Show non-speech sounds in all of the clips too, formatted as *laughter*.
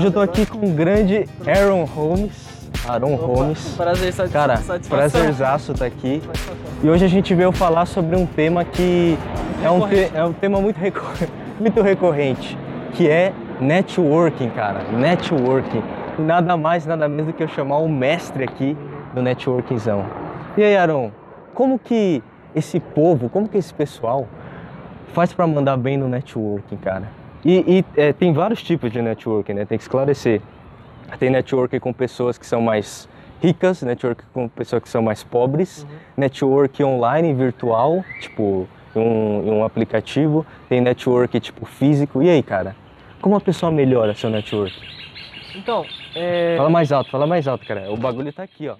Hoje eu tô aqui com o grande Aaron Holmes. Aaron Opa, Holmes. Prazer, satisfa Cara, satisfação. prazerzaço tá aqui. Satisfação. E hoje a gente veio falar sobre um tema que é um, te- é um tema muito, recor- *laughs* muito recorrente, que é networking, cara. Networking. Nada mais, nada menos do que eu chamar o mestre aqui do networkingzão. E aí, Aaron, como que esse povo, como que esse pessoal faz pra mandar bem no networking, cara? E, e, é, tem vários tipos de networking, né? Tem que esclarecer. Tem networking com pessoas que são mais ricas, networking com pessoas que são mais pobres, network online, virtual, tipo em um, um aplicativo, tem network tipo físico. E aí, cara? Como a pessoa melhora seu network? Então, é... Fala mais alto, fala mais alto, cara. O bagulho tá aqui, ó.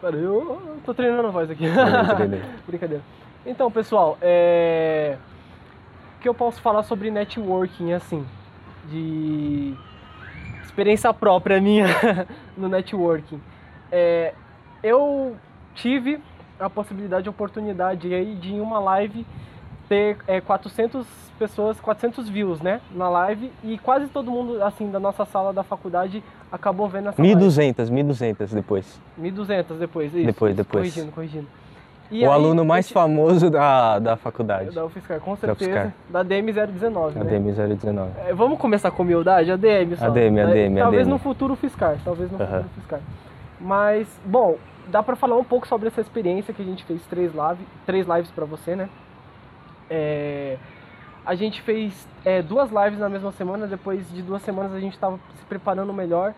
Pera, eu tô treinando a voz aqui. *laughs* Brincadeira. Então, pessoal, é... o que eu posso falar sobre networking, assim, de experiência própria minha *laughs* no networking. É, eu tive a possibilidade, a oportunidade aí de em uma live ter é, 400 pessoas, 400 views, né, na live e quase todo mundo, assim, da nossa sala da faculdade acabou vendo essa live. 1200, 1200 depois. 1.200 depois, isso. Depois, depois. Corrigindo, corrigindo. E o aí, aluno mais esse- famoso da, da faculdade, Da UFSCar, com Da certeza. Da DM 019, a né? DM 019. É, vamos começar com humildade? ADM só. ADM, É, ADM, Talvez ADM. no futuro fiscar, talvez no Aham. futuro fiscar. Mas, bom, dá pra falar um pouco sobre essa experiência que a gente fez três, live, três lives pra você, né? É, a gente fez é, duas lives na mesma semana, depois de duas semanas a gente tava se preparando melhor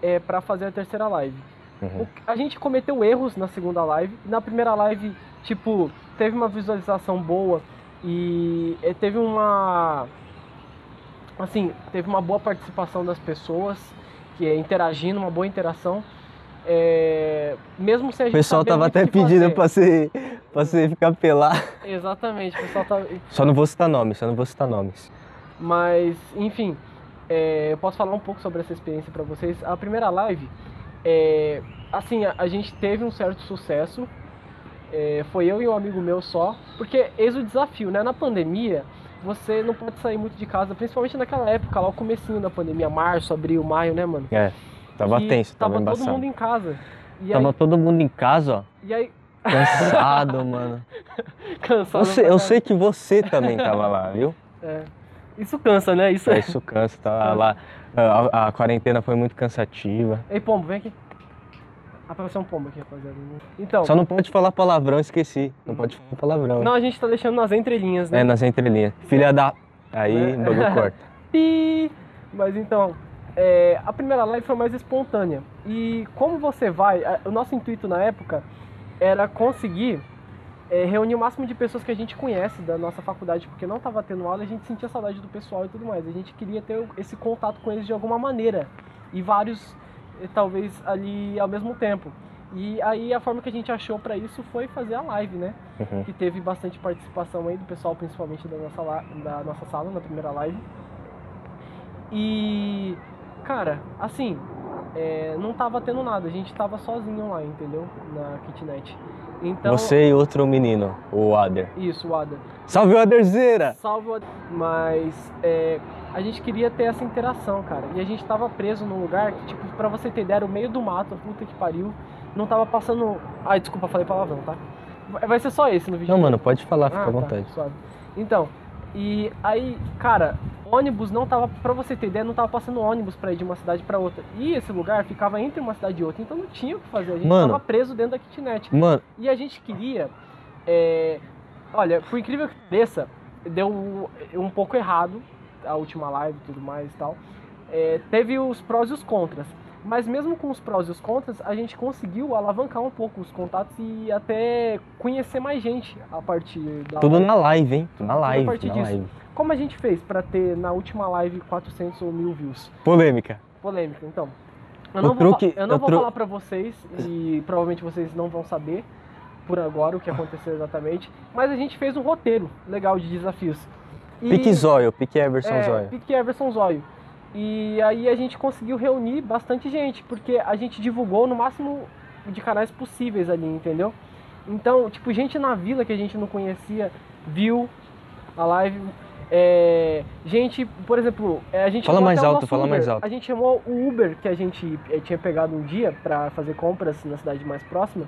é, para fazer a terceira live. Uhum. O- A gente cometeu erros na segunda live. Na primeira live, tipo, teve uma visualização boa e eh, teve uma. Assim, teve uma boa participação das pessoas, que é interagindo, uma boa interação. É, mesmo sem a O gente pessoal saber tava até o pedindo pra você, pra você ficar pelar. Exatamente, o pessoal. *laughs* Só não vou citar nomes, só não vou citar nomes. Mas, enfim, é, eu posso falar um pouco sobre essa experiência pra vocês. A primeira live, é, assim, a, a gente teve um certo sucesso. É, foi eu e um amigo meu só. Porque eis o desafio, né? Na pandemia, você não pode sair muito de casa, principalmente naquela época, lá o comecinho da pandemia, março, abril, maio, né, mano? É, tava Que tenso, tava, Tava todo mundo em casa. E Tava aí, todo mundo em casa, ó, e aí cansado, *laughs* mano. cansado. Você- eu sei que você também tava lá, viu? É. Isso cansa, né? Isso É, Isso cansa, tava *laughs* lá. A, a quarentena foi muito cansativa. Ei, pombo, vem aqui. Apareceu um pombo aqui, rapaziada. Então, Só não pode falar palavrão, esqueci. Não pode falar palavrão. não, a gente tá deixando nas entrelinhas, né? É, nas entrelinhas. Filha da. Aí, É. bagulho corta. *laughs* Pi! Mas então, é, a primeira live foi mais espontânea. E como você vai, o nosso intuito na época era conseguir é, reunir o máximo de pessoas que a gente conhece da nossa faculdade, porque não estava tendo aula, a gente sentia saudade do pessoal e tudo mais. A gente queria ter esse contato com eles de alguma maneira. E vários, eh, talvez, ali ao mesmo tempo. E aí a forma que a gente achou para isso foi fazer a live, né? Uhum. que teve bastante participação aí do pessoal, principalmente da nossa, da nossa sala, na primeira live. E, cara, assim, é, não tava tendo nada, a gente tava sozinho lá, entendeu? Na kitnet. Então, Você e outro menino, o Ader. isso, o Ada. Salve o Aderzeira! Salve o Ada. Mas é, a gente queria ter essa interação, cara. E a gente tava preso num lugar que, tipo, pra você ter ideia, era o meio do mato, puta que pariu. Não tava passando. Ai, desculpa, falei palavrão, tá? Vai- ser só esse no vídeo. Não, mano, pode falar, fica Ah, à tá, vontade. suave. Então, e aí, cara, ônibus não tava, pra você ter ideia, não tava passando ônibus pra ir de uma cidade pra outra. E esse lugar ficava entre uma cidade e outra, então não tinha o que fazer. A gente Mano. tava preso dentro da kitnet. Mano, E a gente queria. é, olha, por incrível que pareça, deu um pouco errado a última live e tudo mais e tal. É, teve os prós e os contras. Mas mesmo com os prós e os contras, a gente conseguiu alavancar um pouco os contatos e até conhecer mais gente a partir da tudo live. na live, hein? Na a live, partir na disso. live. Como a gente fez pra ter na última live 400 ou 1000 views? Polêmica. Polêmica, então. Eu O não, vou, truque- fa- eu não vou tru- falar pra vocês e provavelmente vocês não vão saber por agora o que aconteceu exatamente, mas a gente fez um roteiro legal de desafios. E- Pique Zóio, pique Everson é, Zóio. Pique Everson Zóio. E aí a gente conseguiu reunir bastante gente, porque a gente divulgou no máximo de canais possíveis ali, entendeu? Então, tipo, gente na vila que a gente não conhecia viu a live. É, gente, por exemplo, é, a gente Fala mais alto, fala Uber. mais alto. A gente chamou o Uber que a gente eh, tinha pegado um dia pra fazer compras na cidade mais próxima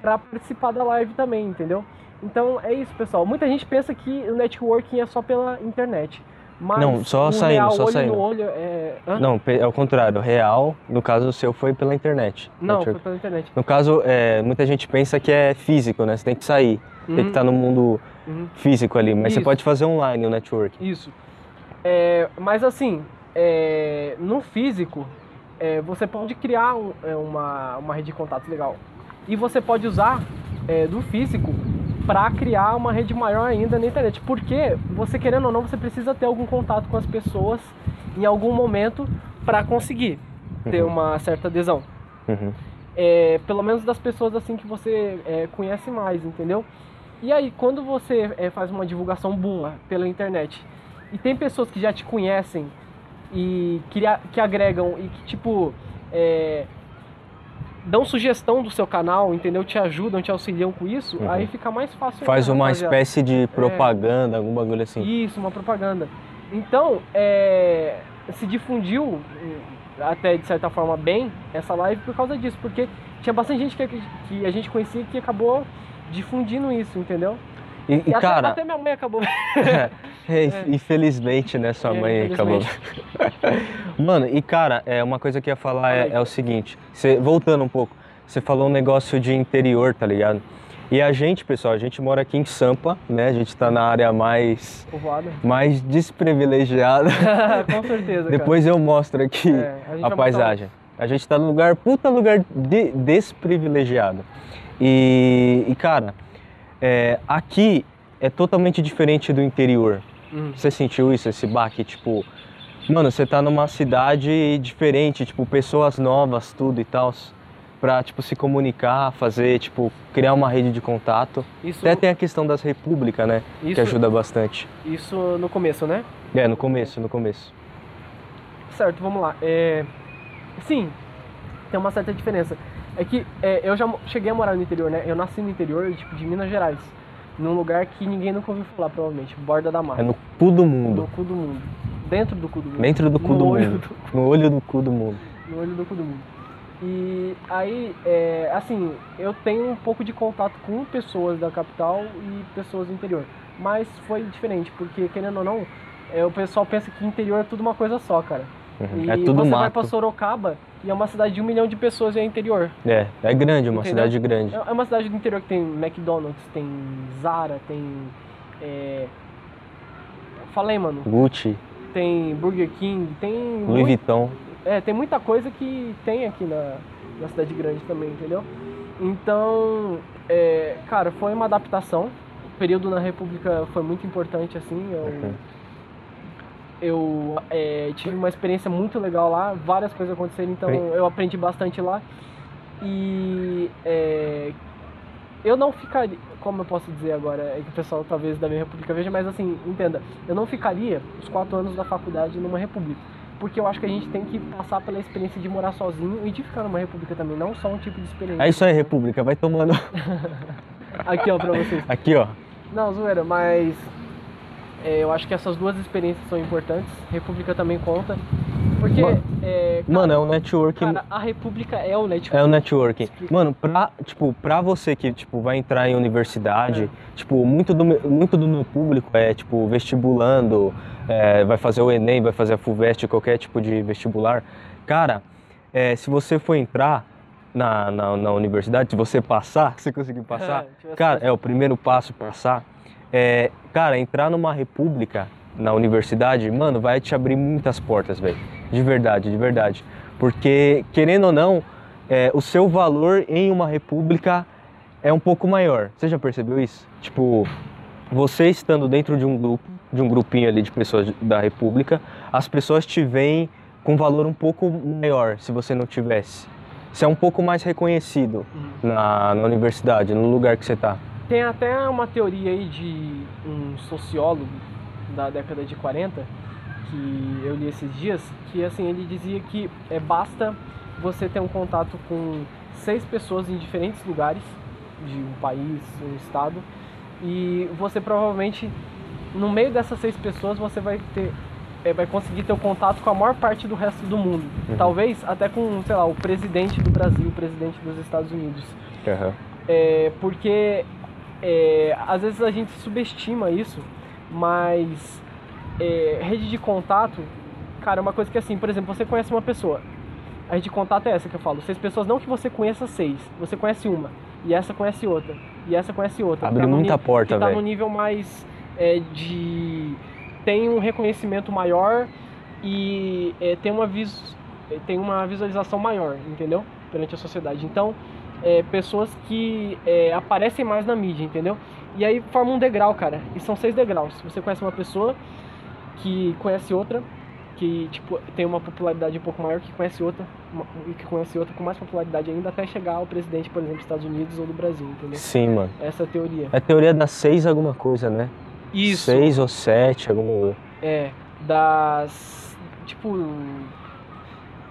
pra participar da live também, entendeu? Então é isso, pessoal. Muita gente pensa que o networking é só pela internet. Mas Não, só saindo, real só saindo. no olho é. Não, é o contrário. Real, no caso o seu, foi pela internet. Não, foi pela internet. No caso, é, muita gente pensa que é físico, né? Você tem que sair, tem que Uhum, estar no mundo uhum. físico ali. Mas você Isso. pode fazer online o network. Isso. É, mas assim, é, no físico, é, você pode criar um- é, uma, uma rede de contatos legal. E você pode usar é, do físico para criar uma rede maior ainda na internet. Porque você querendo ou não, você precisa ter algum contato com as pessoas em algum momento para conseguir ter Uhum. uma certa adesão. Uhum. É, pelo menos das pessoas assim que você é, conhece mais, entendeu? E aí, quando você é, faz uma divulgação boa pela internet e tem pessoas que já te conhecem e que, que agregam e que, tipo, é, dão sugestão do seu canal, entendeu? Te ajudam, te auxiliam com isso, Uhum. aí fica mais fácil. Faz uma rapaziada. espécie de propaganda, algum bagulho assim. Isso, uma propaganda. Então, é, se difundiu até de certa forma bem essa live por causa disso, porque tinha bastante gente que, que a gente conhecia que acabou difundindo isso, entendeu? E, e, E até, cara, até minha mãe acabou. *laughs* é, infelizmente, né? Sua É, mãe acabou. *laughs* Mano, e cara, é, uma coisa que eu ia falar é, é o seguinte: você, voltando um pouco, você falou um negócio de interior, tá ligado? E a gente, pessoal, a gente mora aqui em Sampa, né? A gente tá na área mais, mais desprivilegiada. *laughs* Com certeza. cara. Depois eu mostro aqui É, a a paisagem. A gente tá num lugar, puta lugar de- desprivilegiado. E, e, cara, é, aqui é totalmente diferente do interior. Hum. Você sentiu isso, esse baque? Tipo, mano, você tá numa cidade diferente, tipo, pessoas novas, tudo e tal. Pra, tipo, se comunicar, fazer, tipo, criar uma rede de contato. Isso, Até tem a questão das repúblicas, né? isso, Que ajuda bastante. isso no começo, né? É, no começo, no começo. Certo, vamos lá. É, Sim, tem uma certa diferença. É que é, eu já cheguei a morar no interior, né? Eu nasci no interior, tipo, de Minas Gerais. Num lugar que ninguém nunca ouviu falar, provavelmente. Borda da mata. É no cu do No mundo. cu do mundo. Dentro do cu do mundo. Dentro do cu No do olho mundo. No olho do cu do mundo. no olho do cu do mundo. E aí, é, assim, eu tenho um pouco de contato com pessoas da capital e pessoas do interior. Mas foi diferente, porque querendo ou não, é, o pessoal pensa que interior é tudo uma coisa só, cara. Uhum. E É tudo você vai pra mato. Sorocaba e é uma cidade de um milhão de pessoas e é interior. É, é grande, uma Entendeu? cidade grande. É é uma cidade do interior que tem McDonald's, tem Zara, tem. É... Falei, mano. Gucci, Tem Burger King, tem. Louis Vuitton. É, tem muita coisa que tem aqui na, na cidade grande também, entendeu? Então, é, cara, foi uma adaptação. O período na República foi muito importante, assim. Eu, Uhum. Eu é, tive uma experiência muito legal lá, várias coisas aconteceram, então Sim. eu aprendi bastante lá. E é, eu não ficaria, como eu posso dizer agora, é que o pessoal talvez da minha república veja, mas assim, entenda, eu não ficaria os quatro anos da faculdade numa república. Porque eu acho que a gente tem que passar pela experiência de morar sozinho e de ficar numa república também, não só um tipo de experiência. É isso aí, República, vai tomando. *laughs* Aqui, ó, pra vocês. Aqui, ó. Não, zoeira, mas é, eu acho que essas duas experiências são importantes. República também conta. Porque, Mano, é, cara, Mano, é um networking. cara, a República é o network. É o networking. Explica. Mano, pra, tipo, pra você que tipo, vai entrar em universidade, É. tipo, muito do, meu- muito do meu público é, tipo, vestibulando, é, vai fazer o Enem, vai fazer a FUVEST, qualquer tipo de vestibular. Cara, é, se você for entrar na, na, na universidade, se você passar, *laughs* se conseguir passar, É, cara, é o primeiro passo passar. É, cara, entrar numa república na universidade, mano, vai te abrir muitas portas, velho. De verdade, de verdade. Porque, querendo ou não, é, o seu valor em uma república é um pouco maior. Você já percebeu isso? Tipo, você estando dentro de um grupo, de um grupinho ali de pessoas da república, as pessoas te veem com valor um pouco maior se você não tivesse. Você é um pouco mais reconhecido Uhum. na, na universidade, no lugar que você tá. Tem até uma teoria aí de um sociólogo da década de 40 que eu li esses dias, que assim, ele dizia que é, basta você ter um contato com seis pessoas em diferentes lugares de um país, um estado, e você provavelmente no meio dessas seis pessoas você vai ter é, vai conseguir ter o contato com a maior parte do resto do mundo. Uhum. Talvez até com, sei lá, o presidente do Brasil, o presidente dos Estados Unidos. Aham. É, porque é, às vezes a gente subestima isso, mas é, rede de contato, cara, é uma coisa que assim, por exemplo, você conhece uma pessoa. A rede de contato é essa que eu falo. Seis pessoas, não que você conheça seis, você conhece uma. E essa conhece outra. E essa conhece outra. Abre Tá muita porta, que tá no velho. nível mais é, de. tem um reconhecimento maior e é, tem, uma vis... tem uma visualização maior, entendeu? Perante a sociedade. Então, é, pessoas que é, aparecem mais na mídia, entendeu? E aí forma um degrau, cara. E são seis degraus. Você conhece uma pessoa que conhece outra, que tipo tem uma popularidade um pouco maior que conhece outra, e que conhece outra com mais popularidade ainda até chegar ao presidente, por exemplo, dos Estados Unidos ou do Brasil, entendeu? Sim, mano. Essa é a teoria. É a teoria das seis alguma coisa, né? Isso. Seis ou sete, alguma É, das. Tipo.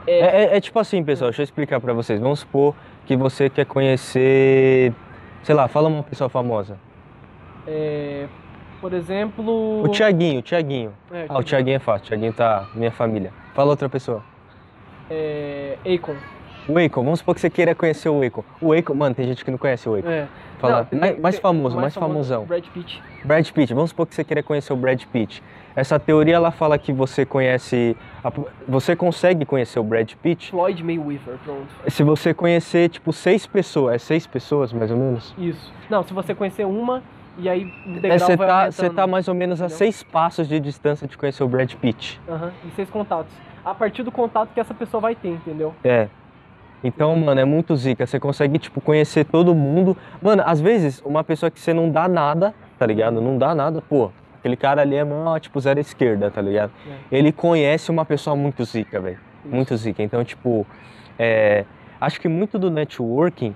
É, é- é tipo assim, pessoal, deixa eu explicar pra vocês. Vamos supor que você quer conhecer, sei lá, fala uma pessoa famosa. é, por exemplo. O Tiaguinho, o Tiaguinho. É, Ah, o Tiaguinho é fácil, o Tiaguinho tá minha família. Fala outra pessoa. É, Akon. O Akon, vamos supor que você queira conhecer o Akon. O Akon, mano, tem gente que não conhece o Akon. É. Fala, Não, tem- mais, mais famoso, mais, famoso, famosão. Brad Pitt. Brad Pitt, vamos supor que você queira conhecer o Brad Pitt. Essa teoria, ela fala que você conhece, a- você consegue conhecer o Brad Pitt Floyd Mayweather, pronto. se você conhecer, tipo, seis pessoas. É seis pessoas, mais ou menos? Isso. Não, se você conhecer uma, e aí o É, você vai tá, você tá mais ou menos a entendeu? seis passos de distância de conhecer o Brad Pitt. Aham, e seis contatos. A partir do contato que essa pessoa vai ter, entendeu? É. Então, mano, é muito zica. Você consegue, tipo, conhecer todo mundo. Mano, às vezes, uma pessoa que você não dá nada, tá ligado? Não dá nada, pô. Aquele cara ali é, mó, tipo, zero esquerda, tá ligado? Ele conhece uma pessoa muito zica, velho. Muito zica. Então, tipo, é, acho que muito do networking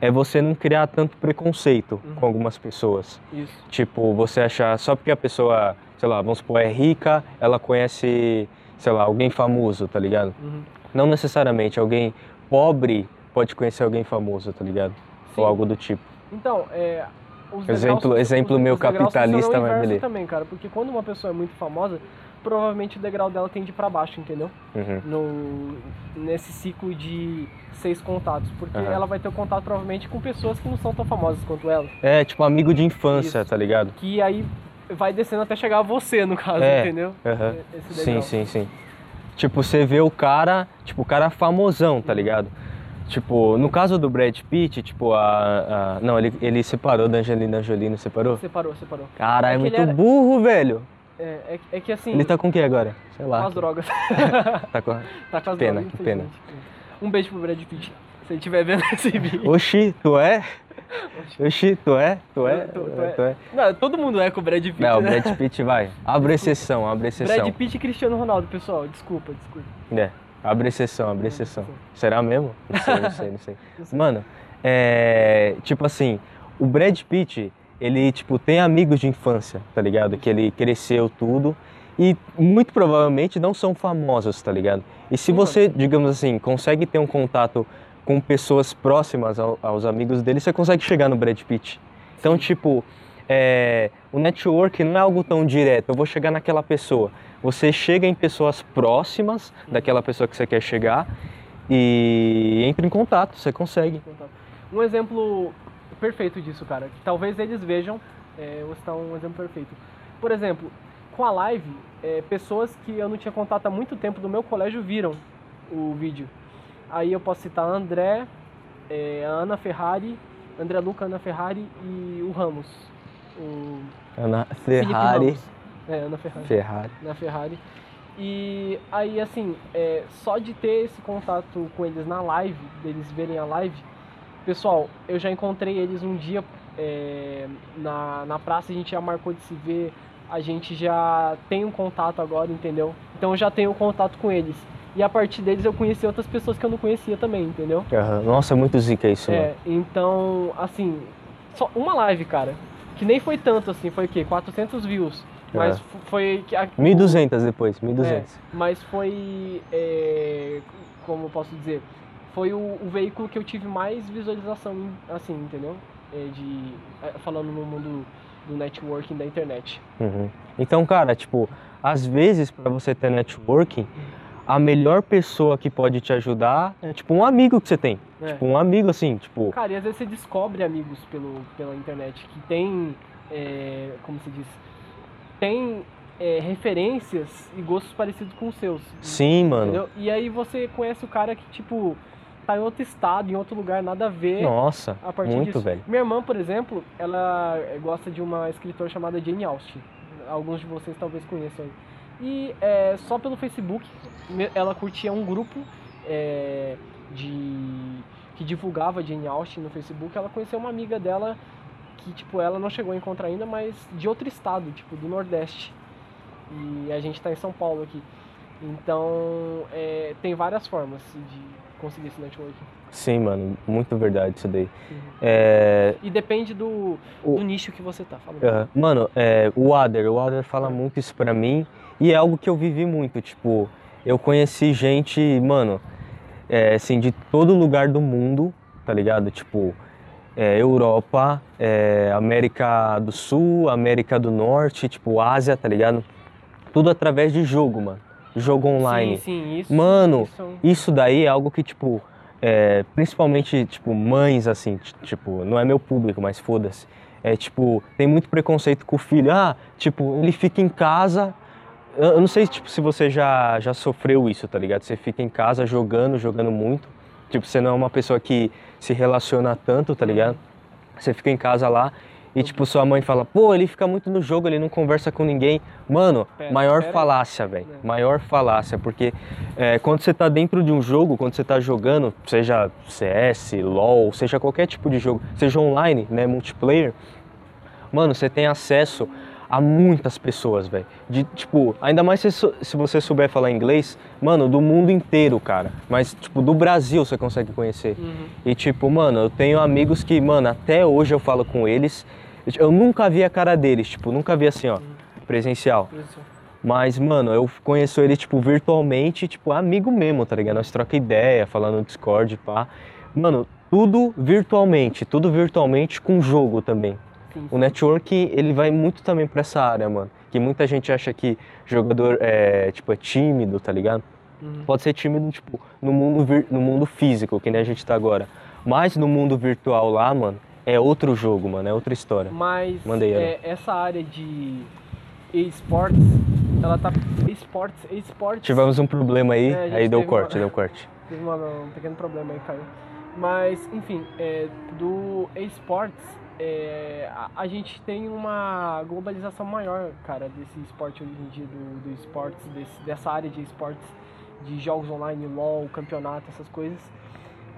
é você não criar tanto preconceito Uhum. com algumas pessoas. Isso. Tipo, você achar só porque a pessoa, sei lá, vamos supor, é rica, ela conhece, sei lá, alguém famoso, tá ligado? Uhum. Não necessariamente alguém pobre pode conhecer alguém famoso, tá ligado? Sim. Ou algo do tipo. Então, é. Os Exemplo- degraus- exemplo os- meu os capitalista me ler. também, cara, porque quando uma pessoa é muito famosa, provavelmente o degrau dela tende pra baixo, entendeu? Uhum. No, nesse ciclo de seis contatos, porque Aham. ela vai ter o contato provavelmente com pessoas que não são tão famosas quanto ela, É, tipo, amigo de infância, Isso. tá ligado? que aí vai descendo até chegar a você, no caso, É. entendeu? Esse Sim, sim, sim. Tipo, você vê o cara, tipo, o cara famosão, tá ligado? Tipo, no caso do Brad Pitt, tipo, a. a- não, ele, ele separou da Angelina Jolie, não separou? Separou, separou. Caralho, É é muito era- burro, velho. É, é, é que assim, Ele tá com o que agora? Sei com lá. as drogas. *laughs* Tá com... *laughs* tá com as Pena, drogas, que pena. infelizmente. Um beijo pro Brad Pitt, se ele estiver vendo esse vídeo. Oxi, tu é? Oxi, tu é? Tu é? Tu- tu é. Tu é? Não, todo mundo é com o Brad Pitt, Não, o né? Brad Pitt vai. Abre exceção, abre exceção. Brad Pitt e Cristiano Ronaldo, pessoal. Desculpa, desculpa. É, abre exceção, abre exceção. Será mesmo? Não sei, não sei, *laughs* não sei. Mano, é. Tipo assim, o Brad Pitt, ele, tipo, tem amigos de infância, tá ligado? Que ele cresceu tudo. E muito provavelmente não são famosos, tá ligado? E se você, digamos assim, consegue ter um contato com pessoas próximas ao- aos amigos dele, você consegue chegar no Brad Pitt. Então, tipo, é, o network não é algo tão direto. Eu vou chegar naquela pessoa. Você chega em pessoas próximas daquela pessoa que você quer chegar e entra em contato. Você consegue. Um exemplo perfeito disso, cara, que talvez eles vejam, é, eu vou citar um exemplo perfeito. Por exemplo, com a live, é, pessoas que eu não tinha contato há muito tempo do meu colégio viram o vídeo. Aí eu posso citar André, é, Ana Ferrari, André Luca, Ana Ferrari e o Ramos. O Ana Ferrari. Ramos. É, Ana Ferrari. Ferrari. na Ferrari. E aí, assim, é, só de ter esse contato com eles na live, deles verem a live, pessoal, eu já encontrei eles um dia é, na, na praça, a gente já marcou de se ver, a gente já tem um contato agora, entendeu? Então eu já tenho contato com eles. E a partir deles eu conheci outras pessoas que eu não conhecia também, entendeu? Aham. Nossa, muito zica isso, mano. É, então, assim, só uma live, cara, que nem foi tanto assim, foi o quê? 400 views. Mas É. foi. a- 1.200 depois, 1.200. é, mas foi. é, como eu posso dizer? Foi o, o veículo que eu tive mais visualização, assim, entendeu? É, de, é, falando no mundo do networking da internet. Uhum. Então, cara, tipo, às vezes para você ter networking, a melhor pessoa que pode te ajudar é tipo um amigo que você tem. É. Tipo, um amigo assim, tipo. Cara, e às vezes você descobre amigos pelo, pela internet que tem, é, como se diz, tem é, referências e gostos parecidos com os seus. Sim, mano. Entendeu? E aí você conhece o cara que, tipo, tá em outro estado, em outro lugar, nada a ver. Nossa, a partir muito, disso. velho. Minha irmã, por exemplo, ela gosta de uma escritora chamada Jane Austen. Alguns de vocês talvez conheçam aí. E é, só pelo Facebook, ela curtia um grupo é, de que divulgava Jane Austen no Facebook. Ela conheceu uma amiga dela que, tipo, ela não chegou a encontrar ainda, mas de outro estado, tipo, do Nordeste. E a gente tá em São Paulo aqui. Então, é, tem várias formas de conseguir esse networking. Sim, mano, muito verdade isso daí. Uhum. É, E depende do, O- do nicho que você tá falando. Aham. Mano, é, o Ader, o Ader fala muito isso pra mim e é algo que eu vivi muito. Tipo, eu conheci gente, mano, é, assim, de todo lugar do mundo, tá ligado? Tipo, é, Europa, é, América do Sul, América do Norte, tipo, Ásia, tá ligado? Tudo através de jogo, mano. Jogo online. Sim, sim, isso. Mano, isso- Isso daí é algo que, tipo, é, principalmente, tipo, mães, assim, tipo, não é meu público, mas foda-se. É, tipo, tem muito preconceito com o filho. Ah, tipo, ele fica em casa. Eu não sei, tipo, se você já, já sofreu isso, tá ligado? Você fica em casa jogando, jogando muito. Tipo, você não é uma pessoa que se relaciona tanto, tá ligado? Você fica em casa lá e, tipo, sua mãe fala, pô, ele fica muito no jogo, ele não conversa com ninguém. Mano, Pera, maior pera falácia, velho. É. Maior falácia, porque é, quando você tá dentro de um jogo, quando você tá jogando, seja CS, LoL, seja qualquer tipo de jogo, seja online, né, multiplayer, mano, você tem acesso a muitas pessoas, velho. De tipo, ainda mais se, se você souber falar inglês, mano, do mundo inteiro, cara. Mas tipo, do Brasil você consegue conhecer. Uhum. E tipo, mano, eu tenho amigos que, mano, até hoje eu falo com eles. Eu nunca vi a cara deles, tipo, nunca vi assim, ó, presencial. Isso. Mas, mano, eu conheço ele, tipo, virtualmente, tipo, amigo mesmo, tá ligado? Nós troca ideia, falando no Discord, pá. Mano, tudo virtualmente, tudo virtualmente com jogo também. Sim, O network, ele vai muito também pra essa área, mano. Que muita gente acha que jogador é, tipo, é tímido, tá ligado? Uhum. Pode ser tímido, tipo, no mundo, vir- no mundo físico, que nem a gente tá agora. Mas no mundo virtual lá, mano, é outro jogo, mano, é outra história. Mas Manda aí, é, essa área de esportes, ela tá. Esportes, esportes. Tivemos um problema aí, É, aí deu corte, uma- deu corte. Teve um pequeno problema aí, caiu. Mas, enfim, é, do esportes, é, a, a gente tem uma globalização maior, cara, desse esporte hoje em dia, do, do esportes, desse- dessa área de esportes, de jogos online, LOL, campeonato, essas coisas.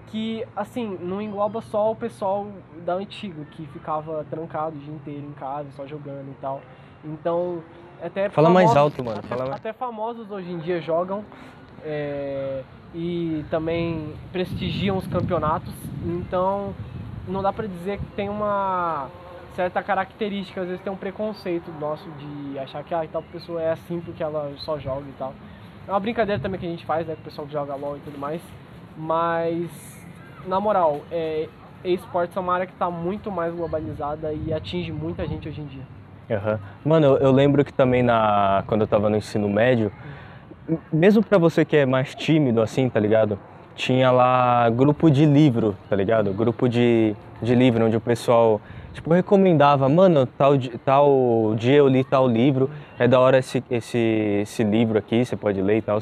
Que, assim, não engloba só o pessoal da antiga, que ficava trancado o dia inteiro em casa, só jogando e tal. Então, até Fala mais famosos- alto, mano, até- mais- até famosos hoje em dia jogam é, e também prestigiam os campeonatos. Então não dá pra dizer que tem uma certa característica, às vezes tem um preconceito nosso de achar que ah, tal pessoa é assim porque ela só joga e tal. É uma brincadeira também que a gente faz, né, com o pessoal que joga LOL e tudo mais. Mas na moral, é, esportes é uma área que tá muito mais globalizada e atinge muita gente hoje em dia. Aham. Mano, eu, eu lembro que também na, quando eu tava no ensino médio, mesmo pra você que é mais tímido assim, tá ligado? Tinha lá grupo de livro, tá ligado? Grupo de, de livro, onde o pessoal, tipo, recomendava, mano, tal, tal dia eu li tal livro, é da hora esse, esse, esse livro aqui, você pode ler e tal.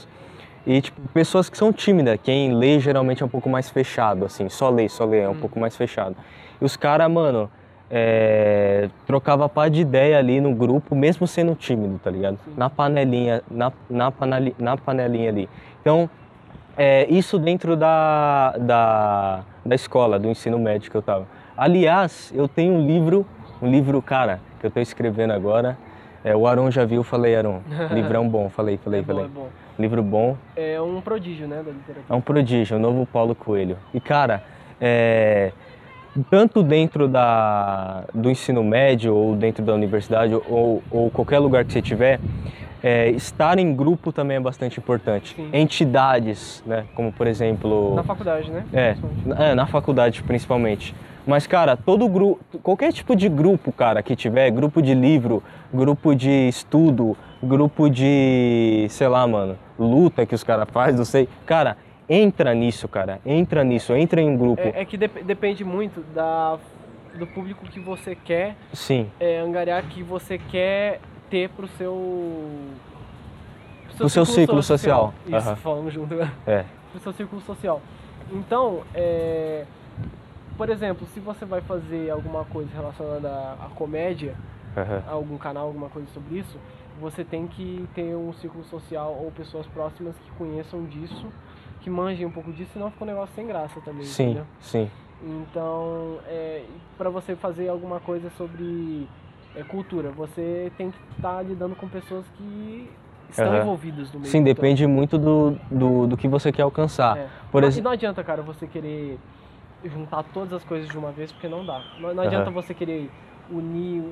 E, tipo, pessoas que são tímidas, quem lê geralmente é um pouco mais fechado, assim, só lê, só lê, é um pouco mais fechado. E os caras, mano, é, trocava pá de ideia ali no grupo, mesmo sendo tímido, tá ligado? Na panelinha, na, na, paneli, na panelinha ali. Então, é, isso dentro da, da, da escola, do ensino médio que eu tava. Aliás, eu tenho um livro, um livro, cara, que eu tô escrevendo agora. É, o Aron já viu, falei, Aron, *laughs* livrão bom, falei, falei, é bom, falei. é bom. Livro bom, É um prodígio, né, da literatura. é um prodígio, o novo Paulo Coelho. E, cara, é, tanto dentro da, do ensino médio ou dentro da universidade ou, ou qualquer lugar que você tiver, é, estar em grupo também é bastante importante. Sim. Entidades, né, como por exemplo... Na faculdade, né? É, é, na faculdade principalmente. Mas, cara, todo grupo, qualquer tipo de grupo, cara, que tiver, grupo de livro, grupo de estudo, grupo de, sei lá, mano, luta que os caras fazem, não sei. Cara, entra nisso, cara. Entra nisso, entra em um grupo. É, é que dep depende muito da, do público que você quer Sim. é, angariar, que você quer ter pro seu. Pro seu círculo social. Isso, Aham. falamos junto agora. É. Pro seu círculo social. Então, é, por exemplo, se você vai fazer alguma coisa relacionada à, à comédia, Aham. algum canal, alguma coisa sobre isso, você tem que ter um círculo social ou pessoas próximas que conheçam disso, que manjem um pouco disso, senão fica um negócio sem graça também, Sim, entendeu? sim. Então, é, para você fazer alguma coisa sobre é, cultura, você tem que estar lidando com pessoas que estão Aham. envolvidas no meio. Sim, depende muito do, do, do que você quer alcançar. é. Por Não- ex- E não adianta, cara, você querer juntar todas as coisas de uma vez, porque não dá. Não, não adianta você querer unir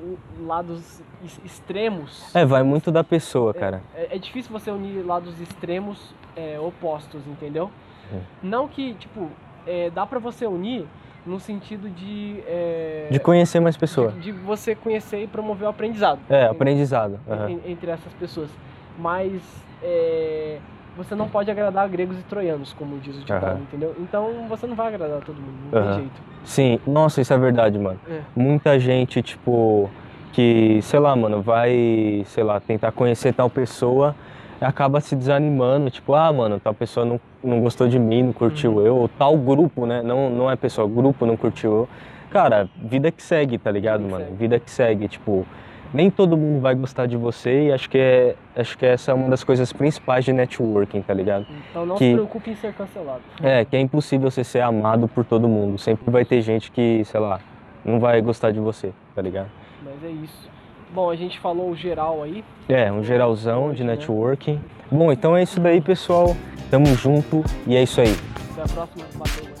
lados ex- extremos. É, vai muito da pessoa, cara. É, é difícil você unir lados extremos é, opostos, entendeu? É. Não que, tipo, é, dá pra você unir no sentido de. é, De conhecer mais pessoas. de, de você conhecer e promover o aprendizado. É, en- aprendizado. En- entre essas pessoas. Mas é, você não pode agradar gregos e troianos, como diz o ditado, Aham. entendeu? Então você não vai agradar todo mundo, não Aham. tem jeito. Sim, nossa, isso é verdade, mano. É. Muita gente, tipo, que, sei lá, mano, vai, sei lá, tentar conhecer tal pessoa acaba se desanimando, tipo, ah, mano, tal pessoa não, não gostou de mim, não curtiu Uhum. eu, ou tal grupo, né? Não, não é pessoa, grupo não curtiu eu. Cara, vida que segue, tá ligado, Vida mano? Vida que segue, tipo, nem todo mundo vai gostar de você e acho que é, acho que essa é uma das coisas principais de networking, tá ligado? Então não Que- se preocupe em ser cancelado. É, que é impossível você ser amado por todo mundo. Sempre vai ter gente que, sei lá, não vai gostar de você, tá ligado? Mas é isso. Bom, a gente falou o geral aí. É, um geralzão de networking. Bom, então é isso daí, pessoal. Tamo junto e é isso aí. Até a próxima. Valeu.